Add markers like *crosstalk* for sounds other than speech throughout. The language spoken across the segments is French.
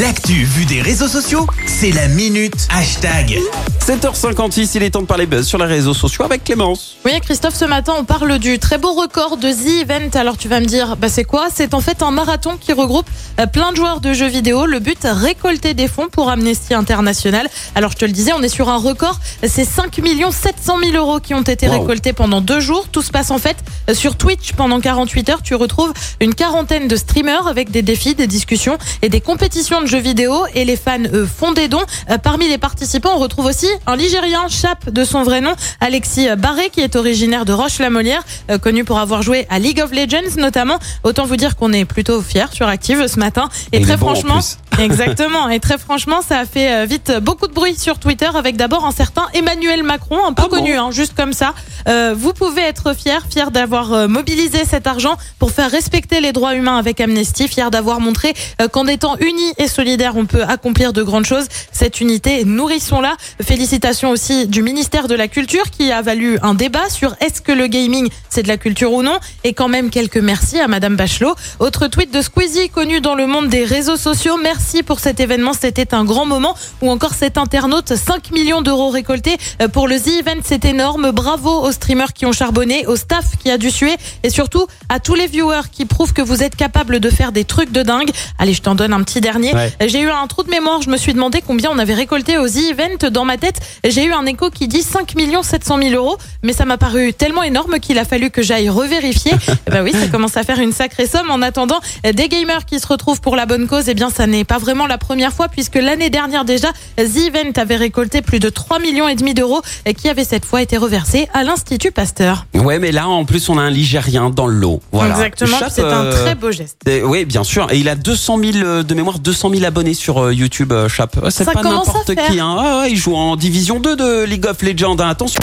L'actu vue des réseaux sociaux, c'est la minute hashtag. 7h56, il est temps de parler buzz sur les réseaux sociaux avec Clémence. Oui, Christophe, ce matin, on parle du très beau record de The Event. Alors, tu vas me dire, bah, c'est quoi? C'est en fait un marathon qui regroupe euh, plein de joueurs de jeux vidéo. Le but, récolter des fonds pour Amnesty International. Alors, je te le disais, on est sur un record. C'est 5 700 000 euros qui ont été Wow. récoltés pendant deux jours. Tout se passe en fait euh, sur Twitch pendant 48 heures. Tu retrouves une quarantaine de streamers avec des défis, des discussions et des compétitions de jeux vidéo. Et les fans, eux, font des dons. Euh, Parmi les participants, on retrouve aussi un Ligérien, Chap de son vrai nom, Alexis Barré, qui est originaire de Roche-la-Molière, euh, connu pour avoir joué à League of Legends notamment. Autant vous dire qu'on est plutôt fiers sur Active ce matin. Et, très franchement. *laughs* exactement. Et très franchement, ça a fait euh, vite beaucoup de bruit sur Twitter avec d'abord un certain Emmanuel Macron, un peu Ah bon connu, hein, juste comme ça. Euh, vous pouvez être fier, fier d'avoir euh, mobilisé cet argent pour faire respecter les droits humains avec Amnesty, fier d'avoir montré euh, qu'en étant unis et solidaires, on peut accomplir de grandes choses. Cette unité, nourrissons-la. Félicitations aussi du ministère de la Culture qui a valu un débat sur est-ce que le gaming c'est de la culture ou non. Et quand même quelques merci à Madame Bachelot. Autre tweet de Squeezie connu dans le monde des réseaux sociaux. Merci pour cet événement, c'était un grand moment. Ou encore cet internaute, 5 millions d'euros récoltés euh, pour le The Event, c'est énorme. Bravo aux streamers qui ont charbonné, au staff qui a dû suer et surtout à tous les viewers qui prouvent que vous êtes capables de faire des trucs de dingue. Allez, je t'en donne un petit dernier. Ouais. J'ai eu un trou de mémoire, je me suis demandé combien on avait récolté au The Event. Dans ma tête, j'ai eu un écho qui dit 5 700 000 euros, mais ça m'a paru tellement énorme qu'il a fallu que j'aille revérifier. *laughs* Eh ben oui, ça commence à faire une sacrée somme. En attendant, des gamers qui se retrouvent pour la bonne cause, eh bien, ça n'est pas vraiment la première fois puisque l'année dernière déjà, The Event avait récolté plus de 3 millions et demi d'euros et qui avait cette fois été reversé à l'Institut Pasteur. Ouais, mais là, en plus, on a un Ligérien dans le lot. Voilà. Exactement, c'est un euh, très beau geste. Oui, bien sûr. Et il a 200 000, euh, de mémoire, 200 000 abonnés sur euh, YouTube, Chap. Ouais, C'est Ça pas commence à n'importe faire. qui. Hein. Ah ouais, il joue en division 2 de League of Legends. hein. Attention.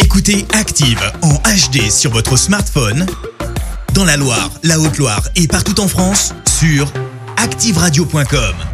Écoutez Active en HD sur votre smartphone, dans la Loire, la Haute-Loire et partout en France, sur activeradio.com.